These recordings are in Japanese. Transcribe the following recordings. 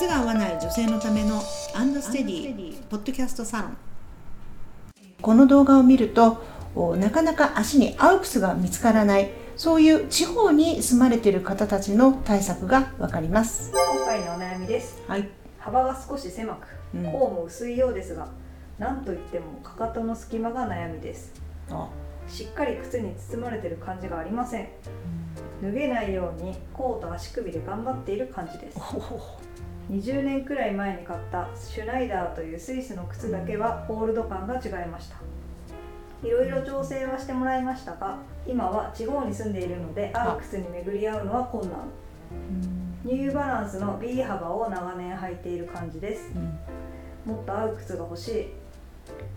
靴が合わない女性のためのアンドステディポッドキャストサロン。この動画を見るとなかなか足に合う靴が見つからないそういう地方に住まれている方たちの対策がわかります。今回のお悩みです。はい。幅が少し狭くうん。甲も薄いようですが、なんといってもかかとの隙間が悩みです。あ。しっかり靴に包まれてる感じがありません。脱げないように甲と足首で頑張っている感じです20年くらい前に買ったシュナイダーというスイスの靴だけはホールド感が違いました。いろいろ調整はしてもらいましたが今は地方に住んでいるので合う靴に巡り合うのは困難。ニューバランスの B 幅を長年履いている感じです。うん。もっと合う靴が欲しい。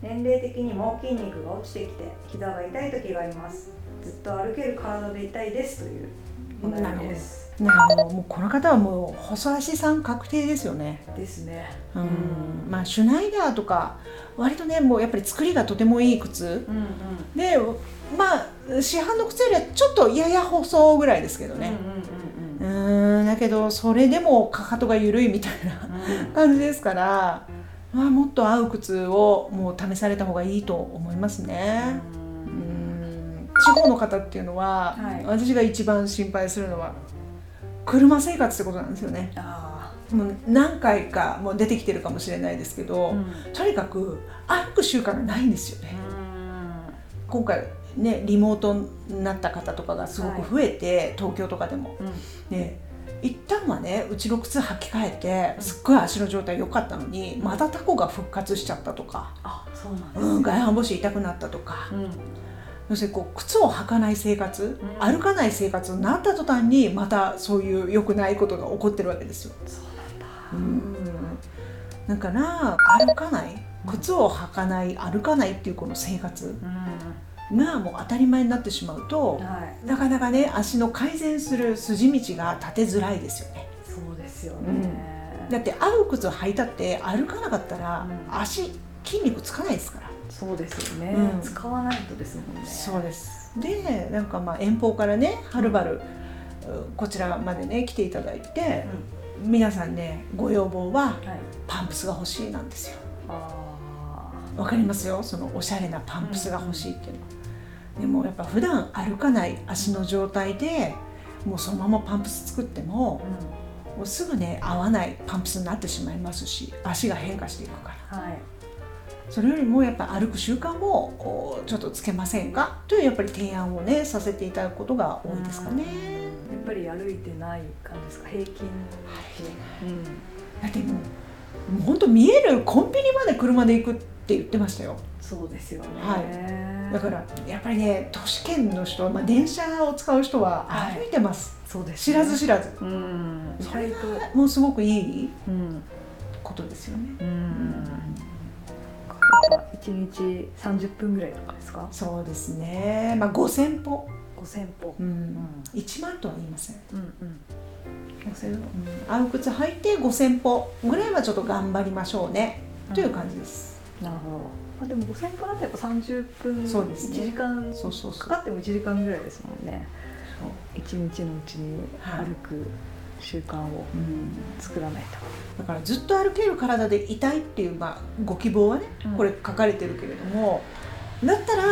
年齢的にも筋肉が落ちてきて膝が痛い時があります。ずっと歩ける体でいたいですというお悩みです。なるほど。もうこの方はもう細足さん確定ですよね。ですね。うん。まあシュナイダーとか割とねもうやっぱり作りがとてもいい靴。うんうん。でまあ市販の靴よりはちょっとやや細ぐらいですけどね。うんうんうーんだけどそれでもかかとが緩いみたいな感じですから、まあ、もっと合う靴をもう試された方がいいと思いますね。地方の方っていうのは、はい。私が一番心配するのは車生活ってことなんですよね。あもう何回かもう出てきてるかもしれないですけど、あうん。とにかく歩く習慣がないんですよね。今回ねリモートになった方とかがすごく増えて、東京とかでも。うん。で一旦はねうちの靴履き替えてすっごい足の状態良かったのにまたタコが復活しちゃったとか、あそうなんですうん、ね外反母趾痛くなったとか、うん要するにこう靴を履かない生活、うん。歩かない生活になった途端にまたそういう良くないことが起こってるわけですよ。そうなんだ。うん、だから歩かない靴を履かない歩かないっていうこの生活うん。がもう当たり前になってしまうとはい。なかなかね足の改善する筋道が立てづらいですよね。そうですようん。ねだって合う靴を履いたって歩かなかったらうん。足筋肉つかないですから。そうですよね。うん。使わないとですもんね。そうです。でなんかまあ遠方からねはるばるうこちらまでね来ていただいて皆さんねご要望はうんはい。パンプスが欲しいなんですよ。あわかりますよ？そのおしゃれなパンプスが欲しいっていうの。は、でもやっぱ普段歩かない足の状態でもうそのままパンプス作ってももうすぐね合わないパンプスになってしまいますし足が変化していくから。んはいそれよりもやっぱ歩く習慣もこうちょっとつけませんか？というやっぱり提案をねさせていただくことが多いですかね。やっぱり歩いてない感じですか？平均。うんだってもう本当見えるコンビニまで車で行くって言ってましたよ。そうですよね。はい。だからやっぱりね都市圏の人、まあ、電車を使う人ははい。歩いてます、そうです知らず知らず。うん。意それがもうすごくいいうん。ことですよね。うんやっぱ一日三十分ぐらいとかですか？そうですね、まあ、5000歩、五千歩。うん。1万とは言いません。うんうん。五千歩。うん、合う靴履いて5000歩ぐらいはちょっと頑張りましょうね、という感じです。なるほど。あでも五千歩だとやっぱ三十分そうですね。一時間そうそうそう。かかっても一時間ぐらいですもんね。一日のうちにはい。歩く習慣をうん作らないと、だからずっと歩ける体でいたいっていう、まあ、ご希望はね、うん。これ書かれてるけれどもだったら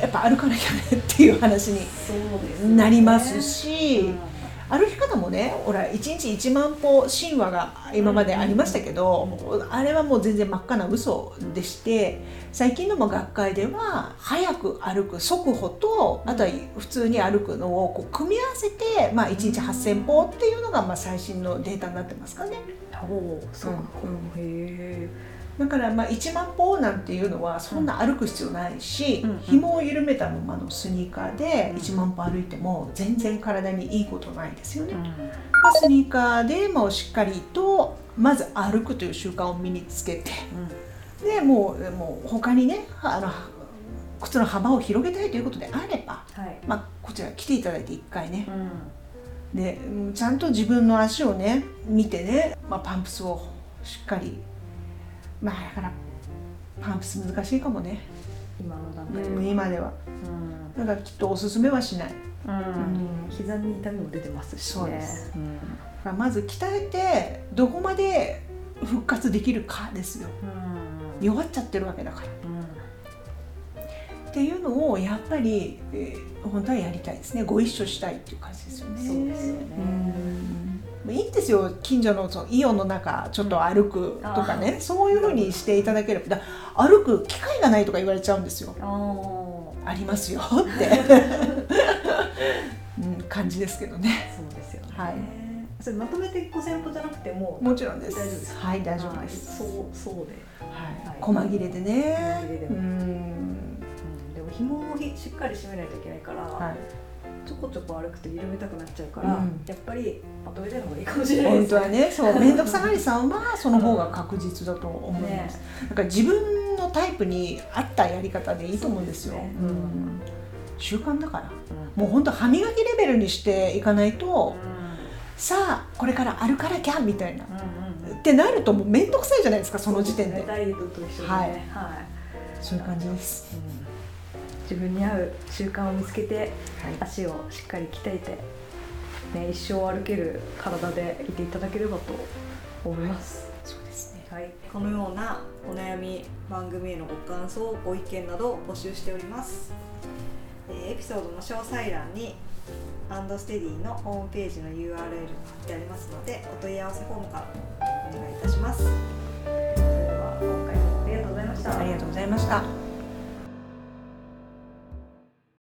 やっぱ歩かなきゃねっていう話になりますし、うん歩き方もねほら1日1万歩神話が今までありましたけど、あれはもう全然真っ赤な嘘でして最近のも学会では早く歩く速歩とあとは普通に歩くのをこう組み合わせて、まあ、1日8,000歩っていうのがまあ最新のデータになってますかね。おおそうか、うん。へだからまあ1万歩なんていうのはそんな歩く必要ないし、うん。うん紐を緩めたままのスニーカーでうん。1万歩歩いても全然体にいいことないですよね。え、まあスニーカーでもしっかりとまず歩くという習慣を身につけてでもうもう他にねあの靴の幅を広げたいということであれば、はい、まあ、こちら来ていただいて1回ね。うん。でうんちゃんと自分の足をね見てね、まあ、パンプスをしっかりまあだからパンプス難しいかもね、今の段階で、うん、今では。うん。だからきっとおすすめはしない。うん、膝に痛みも出てますしね。そうです。うん。まず鍛えてどこまで復活できるかですよ。うん。弱っちゃってるわけだから。っていうのをやっぱり、えー本当はやりたいですね。ご一緒したいっていう感じですよね。そうですよね。うんいいんですよ。近所のそのイオンの中ちょっと歩くとかね、そういうふうにしていただければ。だ歩く機会がないとか言われちゃうんですよ。あありますよって、うん、感じですけどね。あそうですよね、はい。それまとめて5000歩じゃなくてももちろんです。大丈夫ですはい大丈夫です、はいそうそうで、はい。はい。細切れでね。細切れでもうん。うん、でも紐をひしっかり締めないといけないから、はいちょこちょこ歩くと緩めたくなっちゃうから、うん。やっぱりまとめてるのがいいかもしれないです本当はね。そう面倒くさがりさんはその方が確実だと思います、ね。だから自分のタイプに合ったやり方でいいと思うんですよ。習慣だから。うんもう本当歯磨きレベルにしていかないと、さあこれから歩かなきゃみたいな、うんうんってなるともう面倒くさいじゃないですかその時点で。そうすね。ダイエットと一緒でね。はい。はい。そういう感じです、うん自分に合う習慣を見つけてはい。足をしっかり鍛えて、ね、一生歩ける体でいていただければと思います、そうですね。はい、このようなお悩み番組へのご感想ご意見などを募集しております、えーエピソードの詳細欄にアンドステディのホームページの URL が貼ってありますのでお問い合わせフォームからお願いいたします。それでは今回もありがとうございました。ありがとうございました